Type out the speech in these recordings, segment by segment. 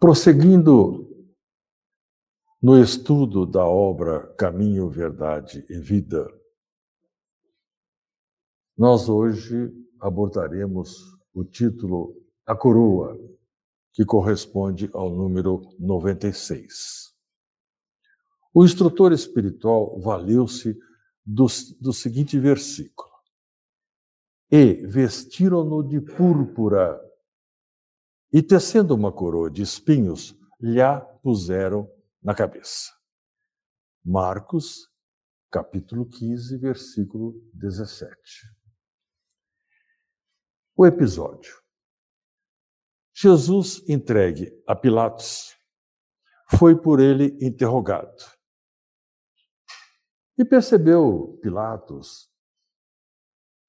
Prosseguindo no estudo da obra Caminho, Verdade e Vida, nós hoje abordaremos o título A Coroa, que corresponde ao número 96. O instrutor espiritual valeu-se do, do seguinte versículo: E vestiram-no de púrpura e tecendo uma coroa de espinhos, lhe a puseram na cabeça. Marcos, capítulo 15, versículo 17. O episódio. Jesus, entregue a Pilatos, foi por ele interrogado. E percebeu Pilatos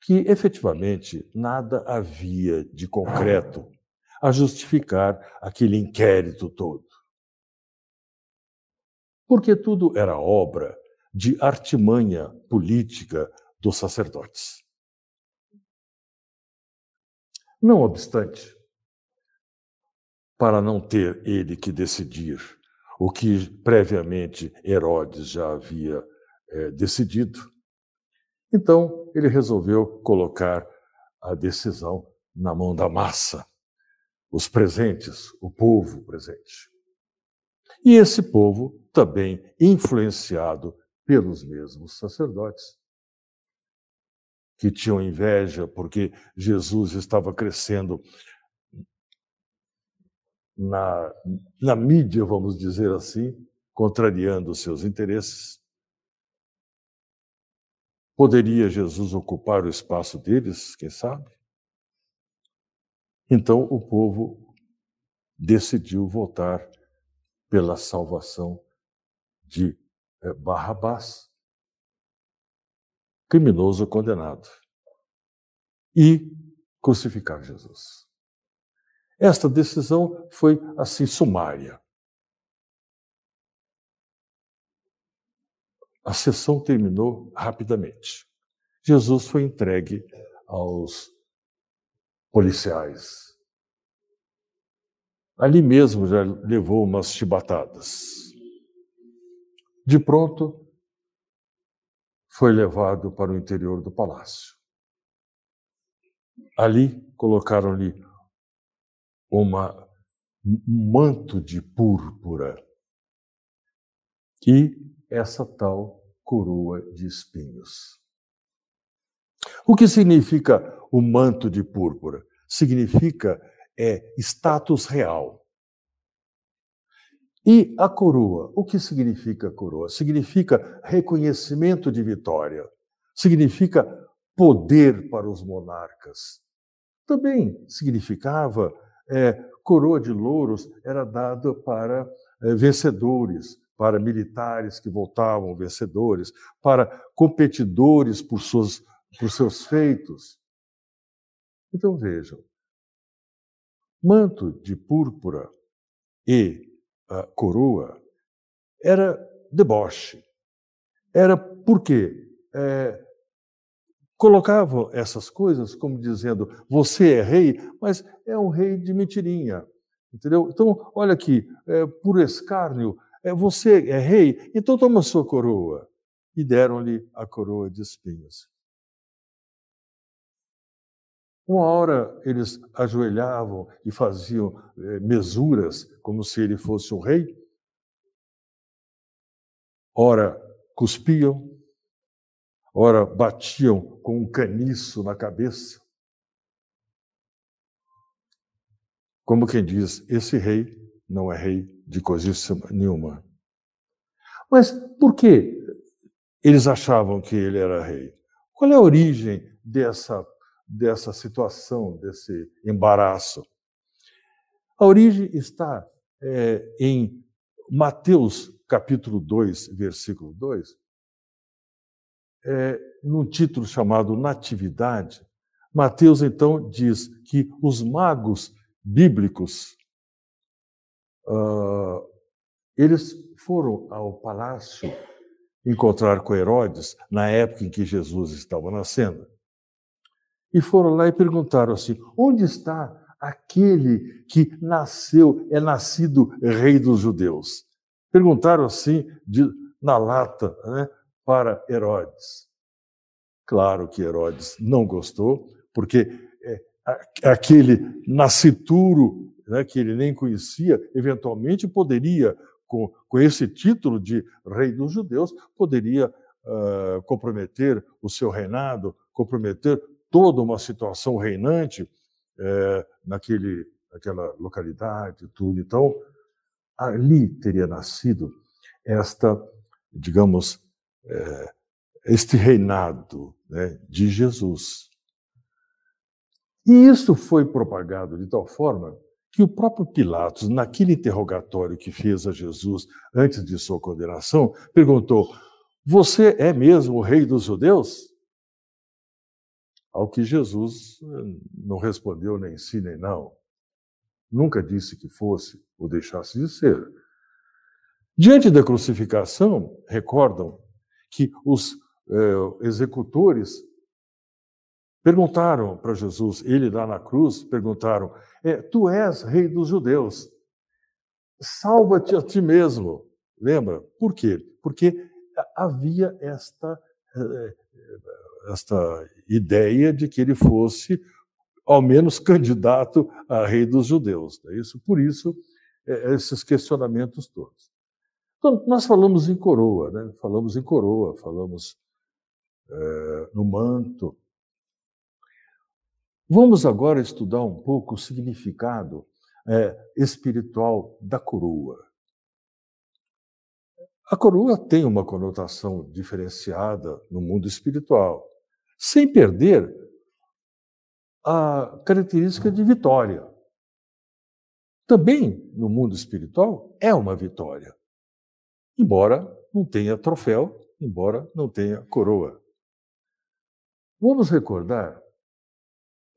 que efetivamente nada havia de concreto a justificar aquele inquérito todo. Porque tudo era obra de artimanha política dos sacerdotes. Não obstante, para não ter ele que decidir o que previamente Herodes já havia é, decidido, então ele resolveu colocar a decisão na mão da massa os presentes, o povo presente. E esse povo também influenciado pelos mesmos sacerdotes, que tinham inveja porque Jesus estava crescendo na, na mídia, vamos dizer assim, contrariando os seus interesses. Poderia Jesus ocupar o espaço deles, quem sabe? Então o povo decidiu votar pela salvação de eh, Barrabás, criminoso condenado, e crucificar Jesus. Esta decisão foi assim sumária. A sessão terminou rapidamente. Jesus foi entregue aos policiais. Ali mesmo já levou umas chibatadas. De pronto, foi levado para o interior do palácio. Ali colocaram-lhe uma, um manto de púrpura e essa tal coroa de espinhos. O que significa o manto de púrpura? Significa é status real. E a coroa? O que significa coroa? Significa reconhecimento de vitória. Significa poder para os monarcas. Também significava é, coroa de louros era dada para é, vencedores, para militares que voltavam vencedores, para competidores por suas por seus feitos. Então vejam, manto de púrpura e coroa era deboche. Era porque é, colocavam essas coisas como dizendo você é rei, mas é um rei de mentirinha. Entendeu? Então, olha aqui, é, por escárnio, é, você é rei, então toma sua coroa. E deram-lhe a coroa de espinhos. Uma hora eles ajoelhavam e faziam eh, mesuras como se ele fosse o rei. Ora cuspiam, ora batiam com um caniço na cabeça. Como quem diz, esse rei não é rei de coisíssima nenhuma. Mas por que eles achavam que ele era rei? Qual é a origem dessa dessa situação, desse embaraço. A origem está é, em Mateus capítulo 2, versículo 2, é, num título chamado Natividade. Mateus então diz que os magos bíblicos uh, eles foram ao palácio encontrar com Herodes na época em que Jesus estava nascendo. E foram lá e perguntaram assim: onde está aquele que nasceu, é nascido rei dos judeus. Perguntaram assim, de, na lata, né, para Herodes. Claro que Herodes não gostou, porque é, aquele nascituro né, que ele nem conhecia, eventualmente poderia, com, com esse título de rei dos judeus, poderia uh, comprometer o seu reinado, comprometer toda uma situação reinante uh, naquele, naquela localidade, tudo. Então, ali teria nascido esta, digamos, uh, este reinado né, de Jesus. E isso foi propagado de tal forma que o próprio Pilatos, naquele interrogatório que fez a Jesus antes de sua condenação, perguntou: Você é mesmo o rei dos judeus? Ao que Jesus eh, não respondeu nem sim nem não. Nunca disse que fosse ou deixasse de ser. Diante da crucificação, recordam que os eh, executores perguntaram para Jesus, ele lá na cruz, perguntaram: é, Tu és rei dos judeus, salva-te a ti mesmo. Lembra? Por quê? Porque havia esta, eh, esta ideia de que ele fosse, ao menos, candidato a rei dos judeus. É isso, por isso, é, esses questionamentos todos. Então, nós falamos em coroa, né? falamos em coroa, falamos é, no manto. Vamos agora estudar um pouco o significado é, espiritual da coroa. A coroa tem uma conotação diferenciada no mundo espiritual, sem perder a característica de vitória. Também no mundo espiritual é uma vitória, embora não tenha troféu, embora não tenha coroa. Vamos recordar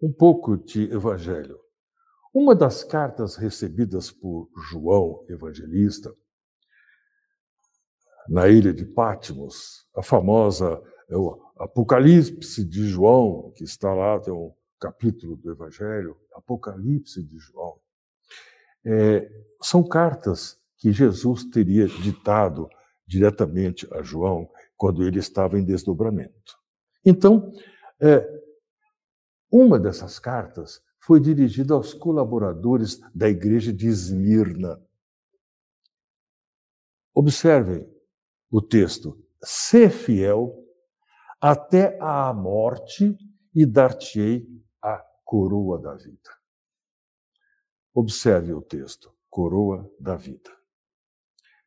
um pouco de Evangelho. Uma das cartas recebidas por João Evangelista, na ilha de Patmos, a famosa é o Apocalipse de João, que está lá, tem um capítulo do Evangelho, Apocalipse de João. É, são cartas que Jesus teria ditado diretamente a João quando ele estava em desdobramento. Então, é, uma dessas cartas foi dirigida aos colaboradores da igreja de Esmirna. Observem o texto: Sê fiel até a morte e dar-te-ei a coroa da vida. Observe o texto: coroa da vida.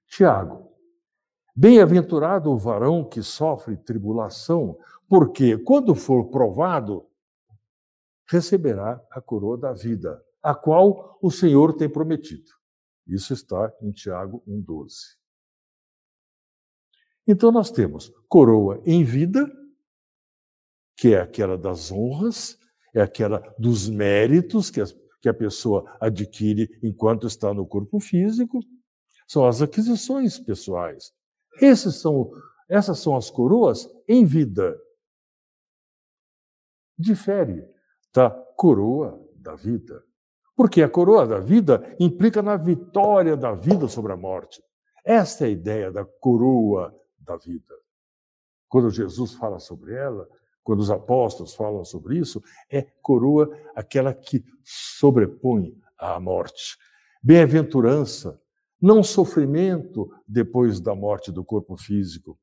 Tiago, bem-aventurado o varão que sofre tribulação, porque quando for provado, receberá a coroa da vida, a qual o Senhor tem prometido. Isso está em Tiago 1,12. Então nós temos coroa em vida, que é aquela das honras, é aquela dos méritos que a, que a pessoa adquire enquanto está no corpo físico, são as aquisições pessoais. São, essas são as coroas em vida. Difere da coroa da vida. Porque a coroa da vida implica na vitória da vida sobre a morte. Esta é a ideia da coroa da vida. Quando Jesus fala sobre ela, quando os apóstolos falam sobre isso, é coroa aquela que sobrepõe à morte. Bem-aventurança, não sofrimento depois da morte do corpo físico.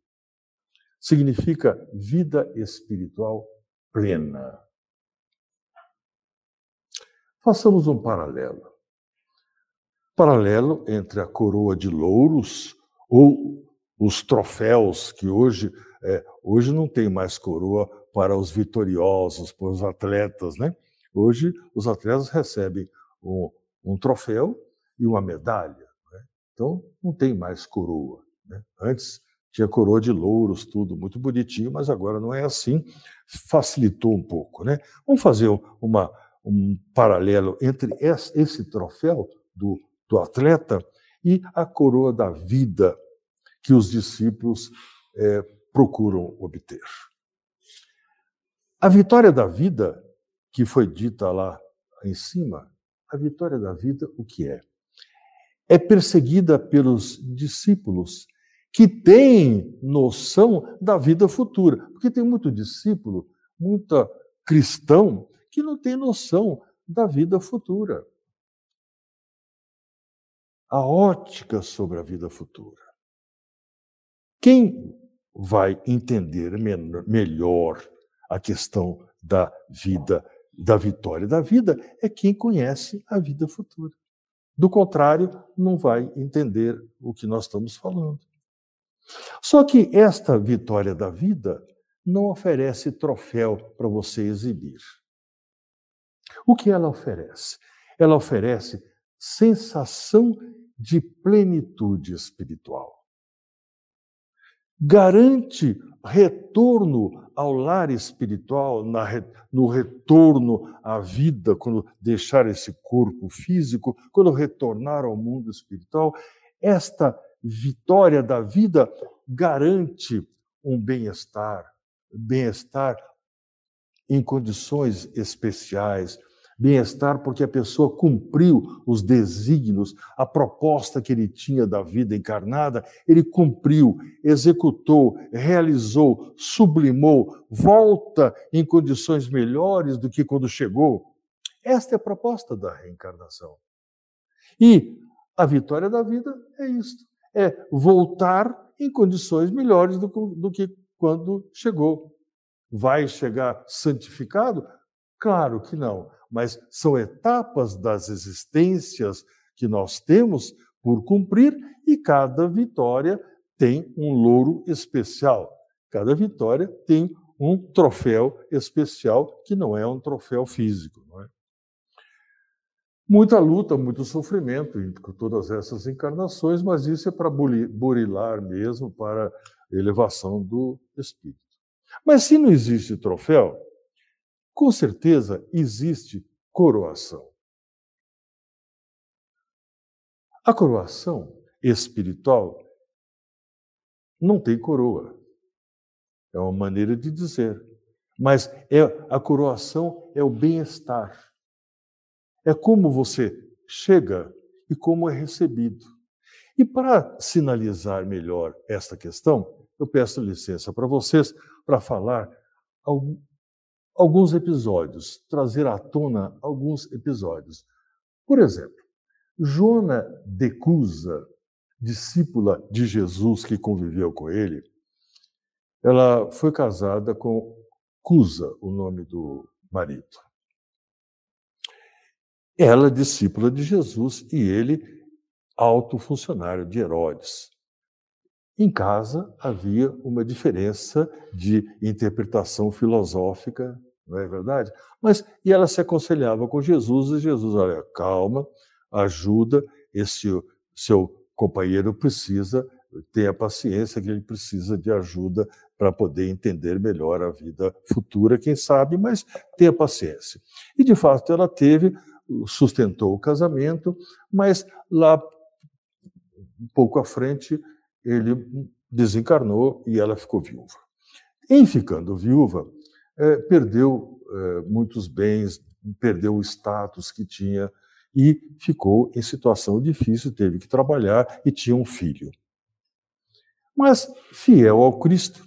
Significa vida espiritual plena. Façamos um paralelo. Paralelo entre a coroa de louros ou os troféus que hoje é, hoje não tem mais coroa para os vitoriosos, para os atletas, né? Hoje os atletas recebem um, um troféu e uma medalha. Né? Então não tem mais coroa. Né? Antes tinha coroa de louros, tudo muito bonitinho, mas agora não é assim. Facilitou um pouco, né? Vamos fazer uma um paralelo entre esse troféu do, do atleta e a coroa da vida que os discípulos é, procuram obter. A vitória da vida, que foi dita lá em cima, a vitória da vida, o que é? É perseguida pelos discípulos que têm noção da vida futura. Porque tem muito discípulo, muita cristão, que não tem noção da vida futura. A ótica sobre a vida futura. Quem vai entender melhor a questão da vida, da vitória da vida, é quem conhece a vida futura. Do contrário, não vai entender o que nós estamos falando. Só que esta vitória da vida não oferece troféu para você exibir. O que ela oferece? Ela oferece sensação de plenitude espiritual. Garante retorno ao lar espiritual, no retorno à vida, quando deixar esse corpo físico, quando retornar ao mundo espiritual. Esta vitória da vida garante um bem-estar, bem-estar em condições especiais, bem-estar porque a pessoa cumpriu os desígnios, a proposta que ele tinha da vida encarnada, ele cumpriu, executou, realizou, sublimou, volta em condições melhores do que quando chegou. Esta é a proposta da reencarnação. E a vitória da vida é isto é voltar em condições melhores do, do que quando chegou. Vai chegar santificado? Claro que não, mas são etapas das existências que nós temos por cumprir e cada vitória tem um louro especial. Cada vitória tem um troféu especial que não é um troféu físico. Não é? Muita luta, muito sofrimento com todas essas encarnações, mas isso é para burilar mesmo, para elevação do espírito. Mas se não existe troféu, com certeza existe coroação. A coroação espiritual não tem coroa. É uma maneira de dizer. Mas é, a coroação é o bem-estar. É como você chega e como é recebido. E para sinalizar melhor esta questão, eu peço licença para vocês para falar alguns episódios, trazer à tona alguns episódios. Por exemplo, Joana de Cusa, discípula de Jesus que conviveu com ele, ela foi casada com Cusa, o nome do marido. Ela, discípula de Jesus, e ele, alto funcionário de Herodes. Em casa havia uma diferença de interpretação filosófica, não é verdade? Mas e ela se aconselhava com Jesus e Jesus, olha, calma, ajuda, esse seu companheiro precisa tenha paciência que ele precisa de ajuda para poder entender melhor a vida futura, quem sabe, mas tenha paciência. E de fato ela teve sustentou o casamento, mas lá, um pouco à frente, ele desencarnou e ela ficou viúva. Em ficando viúva, é, perdeu é, muitos bens, perdeu o status que tinha e ficou em situação difícil, teve que trabalhar e tinha um filho. Mas fiel ao Cristo,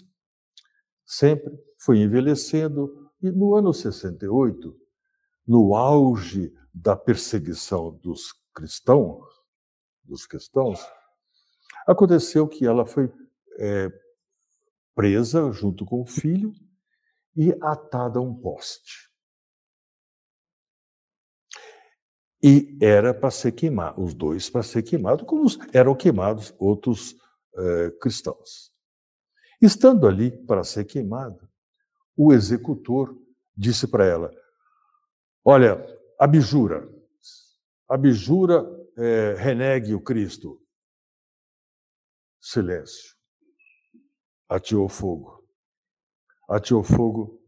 sempre foi envelhecendo e no ano 68, no auge da perseguição dos cristãos, dos cristãos, aconteceu que ela foi é, presa junto com o filho e atada a um poste. E era para ser queimado, os dois para ser queimados, como eram queimados outros é, cristãos. Estando ali para ser queimada, o executor disse para ela: Olha, abjura. Abjura, é, renegue o Cristo. Silêncio. Ateou fogo. Ateou fogo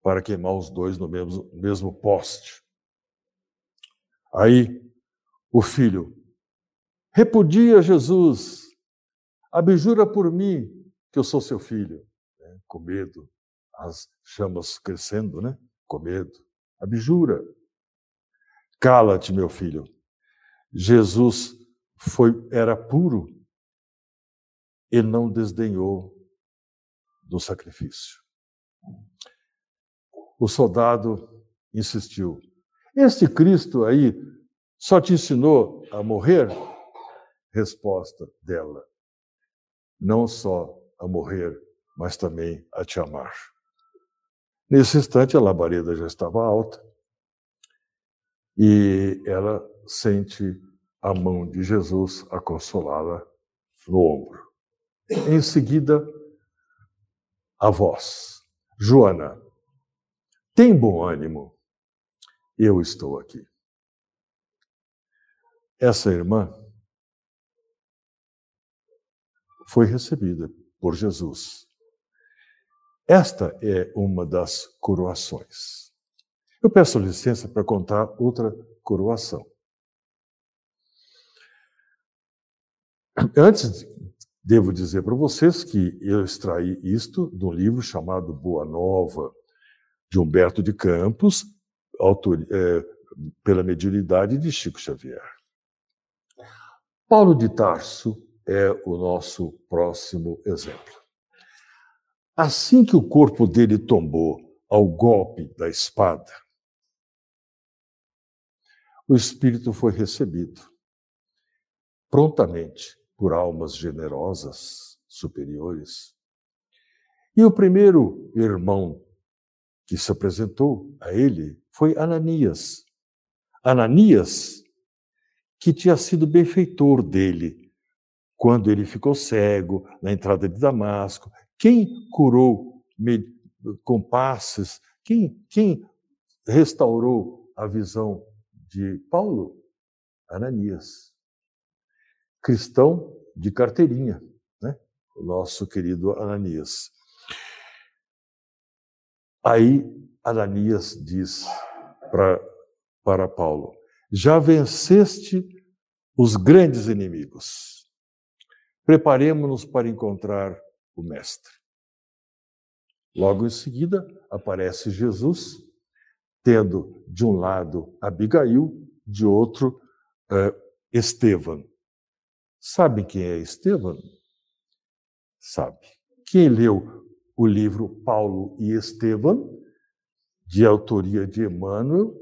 para queimar os dois no mesmo, mesmo poste. Aí o filho repudia Jesus, abjura por mim que eu sou seu filho, né? com medo, as chamas crescendo, né? Com medo, abjura. Cala-te, meu filho. Jesus foi era puro e não desdenhou do sacrifício. O soldado insistiu: Este Cristo aí só te ensinou a morrer? Resposta dela: Não só a morrer, mas também a te amar. Nesse instante, a labareda já estava alta e ela sente a mão de Jesus a consolá-la no ombro. Em seguida, a voz: Joana, tem bom ânimo, eu estou aqui. Essa irmã foi recebida por Jesus. Esta é uma das coroações. Eu peço licença para contar outra coroação. Antes, devo dizer para vocês que eu extraí isto de um livro chamado Boa Nova, de Humberto de Campos, autor, é, pela mediunidade de Chico Xavier. Paulo de Tarso é o nosso próximo exemplo. Assim que o corpo dele tombou ao golpe da espada, o espírito foi recebido prontamente por almas generosas, superiores. E o primeiro irmão que se apresentou a ele foi Ananias. Ananias, que tinha sido benfeitor dele quando ele ficou cego na entrada de Damasco. Quem curou com passes? Quem, quem restaurou a visão de Paulo? Ananias cristão de carteirinha, né? o nosso querido Ananias. Aí Ananias diz pra, para Paulo: Já venceste os grandes inimigos. Preparemos-nos para encontrar o Mestre. Logo em seguida, aparece Jesus, tendo de um lado Abigail, de outro uh, Estevão. Sabem quem é Estevão? Sabe. Quem leu o livro Paulo e Estevão, de autoria de Emmanuel,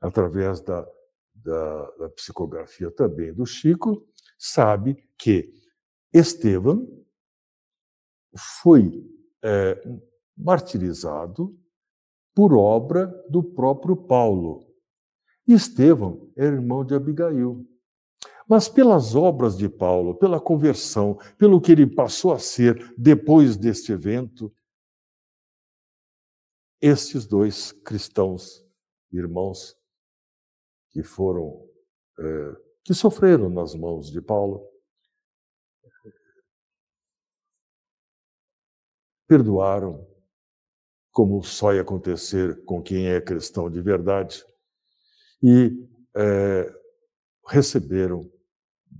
através da, da, da psicografia também do Chico, sabe que Estevão foi é, martirizado por obra do próprio Paulo. Estevão é irmão de Abigail. Mas pelas obras de Paulo, pela conversão, pelo que ele passou a ser depois deste evento, estes dois cristãos, irmãos, que foram, é, que sofreram nas mãos de Paulo, perdoaram, como só ia acontecer com quem é cristão de verdade, e é, receberam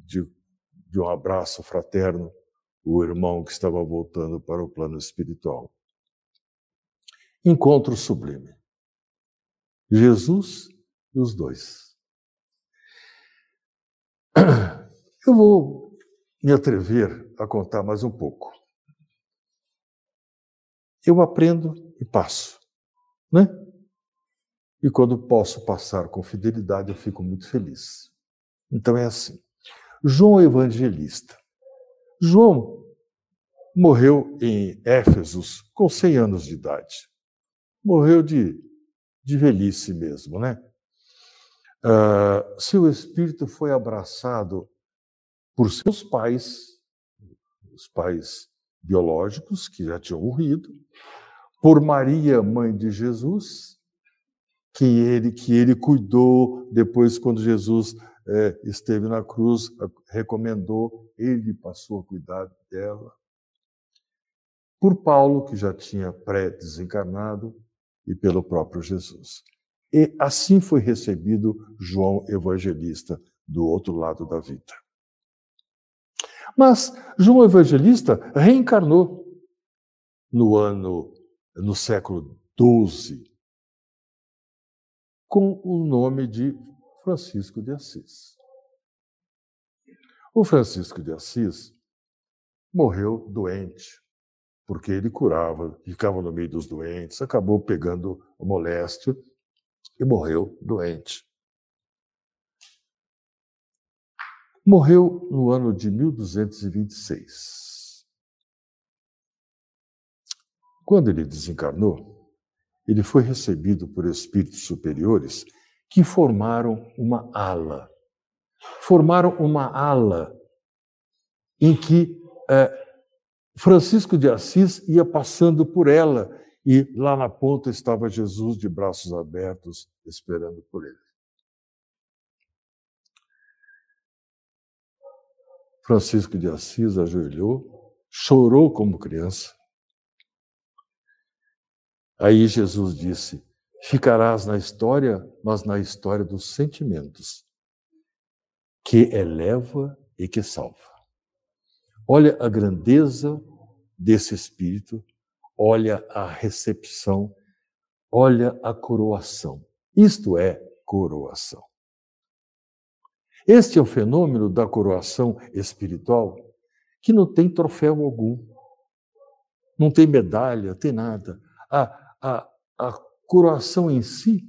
de, de um abraço fraterno o irmão que estava voltando para o plano espiritual. Encontro sublime. Jesus e os dois. Eu vou me atrever a contar mais um pouco. Eu aprendo e passo, né? E quando posso passar com fidelidade, eu fico muito feliz. Então é assim. João Evangelista. João morreu em Éfesos com 100 anos de idade. Morreu de, de velhice mesmo, né? Uh, seu espírito foi abraçado por seus pais, os pais biológicos que já tinham morrido, por Maria, mãe de Jesus, que ele que ele cuidou depois quando Jesus é, esteve na cruz, recomendou, ele passou a cuidar dela. Por Paulo, que já tinha pré-desencarnado, e pelo próprio Jesus. E assim foi recebido João Evangelista do outro lado da vida. Mas João Evangelista reencarnou no ano, no século XII, com o nome de Francisco de Assis. O Francisco de Assis morreu doente, porque ele curava, ficava no meio dos doentes, acabou pegando moléstia e morreu doente. Morreu no ano de 1226. Quando ele desencarnou, ele foi recebido por espíritos superiores que formaram uma ala. Formaram uma ala em que é, Francisco de Assis ia passando por ela e lá na ponta estava Jesus de braços abertos, esperando por ele. Francisco de Assis ajoelhou, chorou como criança. Aí Jesus disse: Ficarás na história, mas na história dos sentimentos, que eleva e que salva. Olha a grandeza desse espírito, olha a recepção, olha a coroação. Isto é coroação. Este é o fenômeno da coroação espiritual que não tem troféu algum, não tem medalha, tem nada. A, a, a coroação em si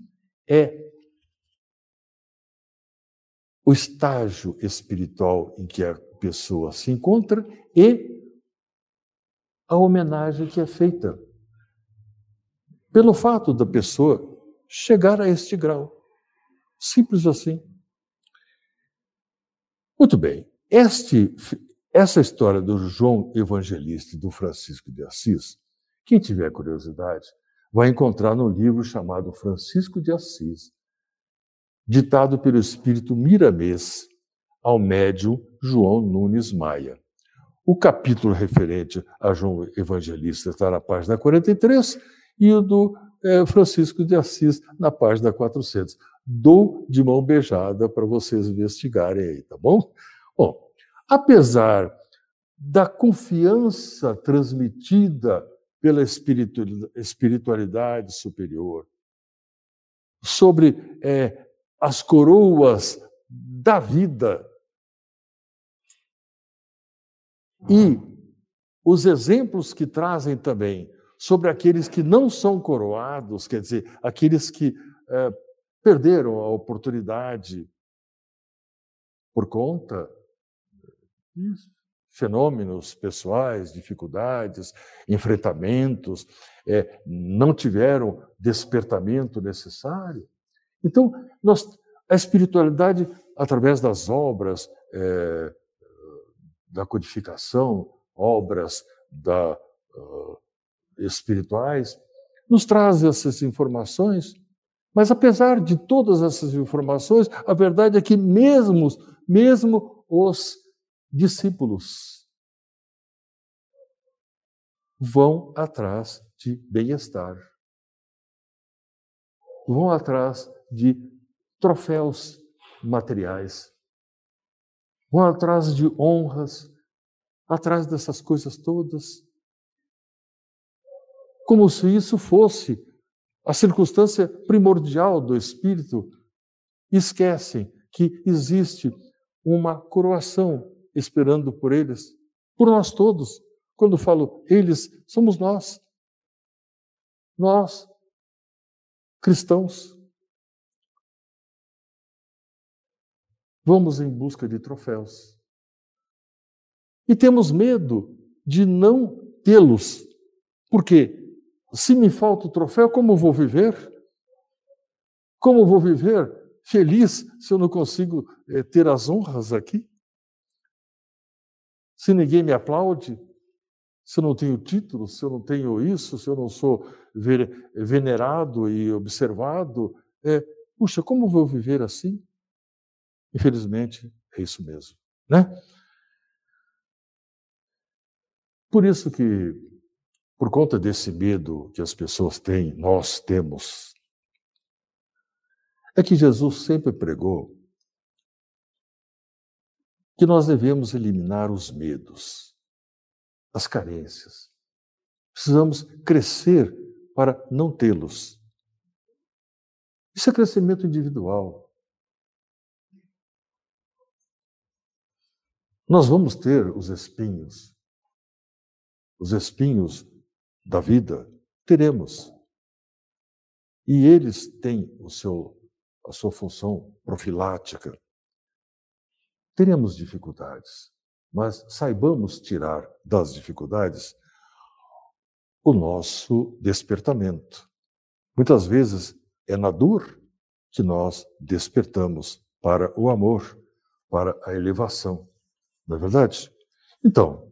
é o estágio espiritual em que a pessoa se encontra e a homenagem que é feita pelo fato da pessoa chegar a este grau. Simples assim. Muito bem. Este, essa história do João Evangelista e do Francisco de Assis, quem tiver curiosidade, vai encontrar no livro chamado Francisco de Assis, ditado pelo espírito Miramês ao médium João Nunes Maia. O capítulo referente a João Evangelista está na página 43 e o do é, Francisco de Assis na página 400 dou de mão beijada para vocês investigarem aí, tá bom? Bom, apesar da confiança transmitida pela espiritualidade superior. Sobre é, as coroas da vida. E os exemplos que trazem também sobre aqueles que não são coroados, quer dizer, aqueles que é, perderam a oportunidade por conta de fenômenos pessoais, dificuldades, enfrentamentos, é, não tiveram despertamento necessário. Então, nós, a espiritualidade, através das obras é, da codificação, obras da, uh, espirituais, nos traz essas informações mas apesar de todas essas informações, a verdade é que mesmo, mesmo os discípulos vão atrás de bem-estar. Vão atrás de troféus materiais. Vão atrás de honras, atrás dessas coisas todas. Como se isso fosse a circunstância primordial do espírito, esquecem que existe uma coroação esperando por eles, por nós todos. Quando falo eles, somos nós. Nós, cristãos. Vamos em busca de troféus. E temos medo de não tê-los. Por quê? Se me falta o troféu, como vou viver? Como vou viver feliz se eu não consigo é, ter as honras aqui? Se ninguém me aplaude, se eu não tenho título, se eu não tenho isso, se eu não sou venerado e observado, é, puxa, como vou viver assim? Infelizmente, é isso mesmo, né? Por isso que por conta desse medo que as pessoas têm, nós temos, é que Jesus sempre pregou que nós devemos eliminar os medos, as carências. Precisamos crescer para não tê-los. Isso é crescimento individual. Nós vamos ter os espinhos, os espinhos da vida, teremos. E eles têm o seu, a sua função profilática Teremos dificuldades, mas saibamos tirar das dificuldades o nosso despertamento. Muitas vezes é na dor que nós despertamos para o amor, para a elevação. Não é verdade? Então,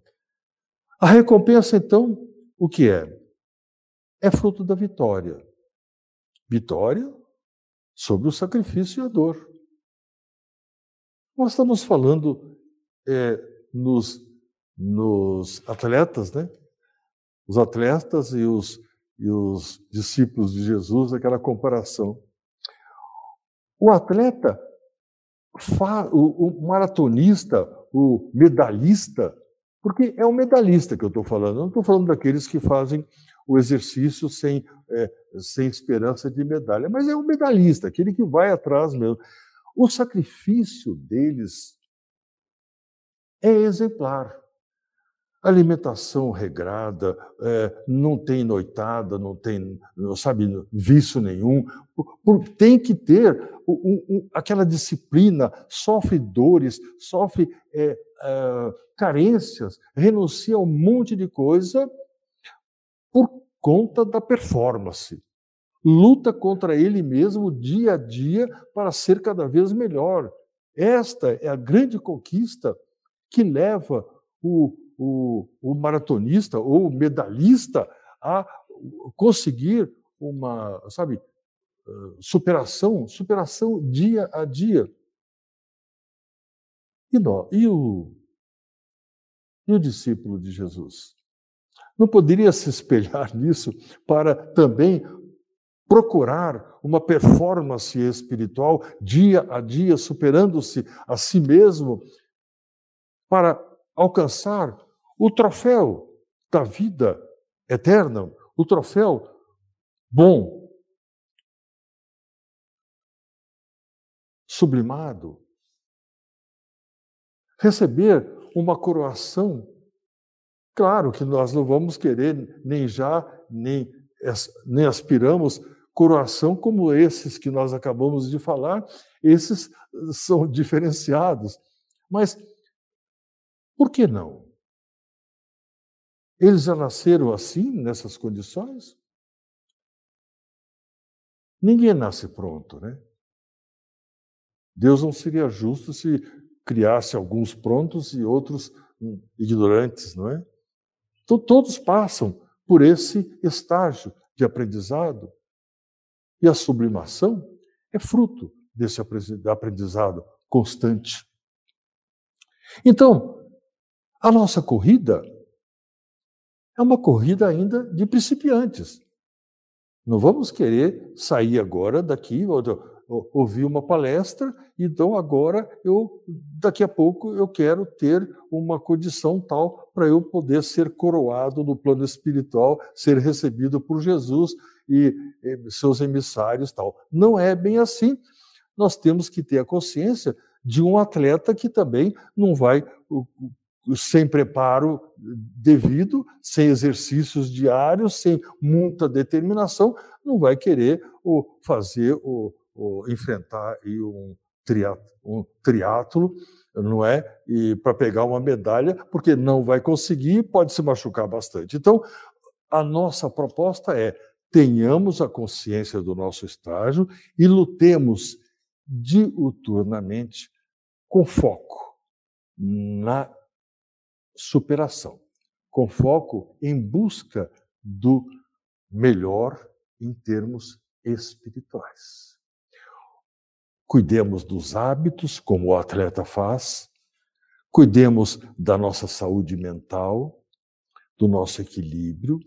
a recompensa, então, o que é? É fruto da vitória. Vitória sobre o sacrifício e a dor. Nós estamos falando é, nos, nos atletas, né? Os atletas e os, e os discípulos de Jesus, aquela comparação. O atleta, o, o maratonista, o medalhista, porque é o medalhista que eu estou falando, eu não estou falando daqueles que fazem o exercício sem, é, sem esperança de medalha, mas é o medalhista, aquele que vai atrás mesmo. O sacrifício deles é exemplar alimentação regrada, é, não tem noitada, não tem, sabe, vício nenhum. Tem que ter aquela disciplina, sofre dores, sofre é, é, carências, renuncia a um monte de coisa por conta da performance. Luta contra ele mesmo dia a dia para ser cada vez melhor. Esta é a grande conquista que leva o o, o maratonista ou o medalhista a conseguir uma, sabe, superação, superação dia a dia. E, nós, e, o, e o discípulo de Jesus? Não poderia se espelhar nisso para também procurar uma performance espiritual dia a dia, superando-se a si mesmo, para alcançar o troféu da vida eterna, o troféu bom, sublimado, receber uma coroação. Claro que nós não vamos querer nem já, nem, nem aspiramos coroação como esses que nós acabamos de falar, esses são diferenciados. Mas por que não? Eles já nasceram assim, nessas condições? Ninguém nasce pronto, né? Deus não seria justo se criasse alguns prontos e outros ignorantes, não é? Então, todos passam por esse estágio de aprendizado. E a sublimação é fruto desse aprendizado constante. Então, a nossa corrida é uma corrida ainda de principiantes. Não vamos querer sair agora daqui, ouvir uma palestra, então agora eu, daqui a pouco, eu quero ter uma condição tal para eu poder ser coroado no plano espiritual, ser recebido por Jesus e, seus emissários tal. Não é bem assim. Nós temos que ter a consciência de um atleta que também não vai sem preparo devido, sem exercícios diários, sem muita determinação, não vai querer o, fazer o, enfrentar um, um triatlo, não é? E para pegar uma medalha, porque não vai conseguir, pode se machucar bastante. Então, a nossa proposta é tenhamos a consciência do nosso estágio e lutemos diuturnamente com foco na superação, com foco em busca do melhor em termos espirituais. Cuidemos dos hábitos, como o atleta faz, cuidemos da nossa saúde mental, do nosso equilíbrio,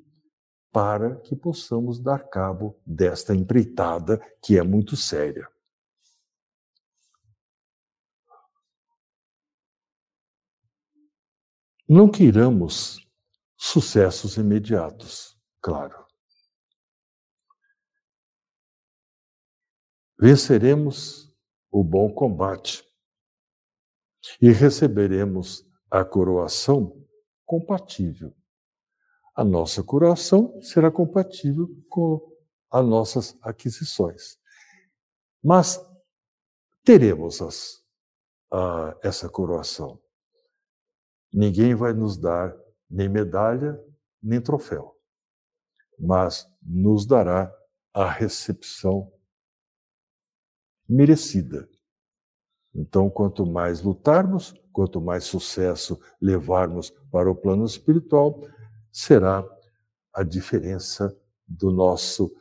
para que possamos dar cabo desta empreitada que é muito séria. Não queiramos sucessos imediatos, claro. Venceremos o bom combate e receberemos a coroação compatível. A nossa coroação será compatível com as nossas aquisições. Mas teremos as, essa coroação. Ninguém vai nos dar nem medalha, nem troféu, mas nos dará a recepção merecida. Então, quanto mais lutarmos, quanto mais sucesso levarmos para o plano espiritual, será a diferença do nosso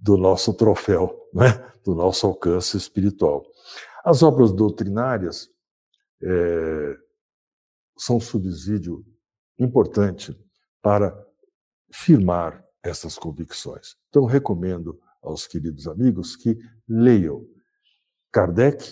do nosso troféu, né? do nosso alcance espiritual. As obras doutrinárias é, são um subsídio importante para firmar essas convicções. Então, recomendo aos queridos amigos que leiam Kardec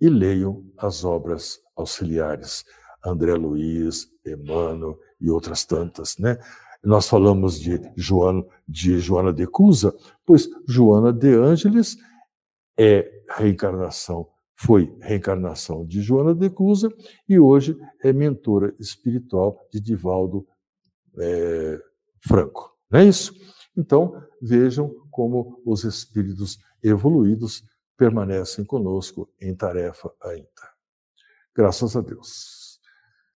e leiam as obras auxiliares, André Luiz, Emmanuel e outras tantas, né? Nós falamos de Joana de, Joana de Cusa, pois Joana de Ângeles é reencarnação, foi reencarnação de Joana de Cusa e hoje é mentora espiritual de Divaldo é, Franco. Não é isso? Então, vejam como os espíritos evoluídos permanecem conosco em tarefa ainda. Graças a Deus.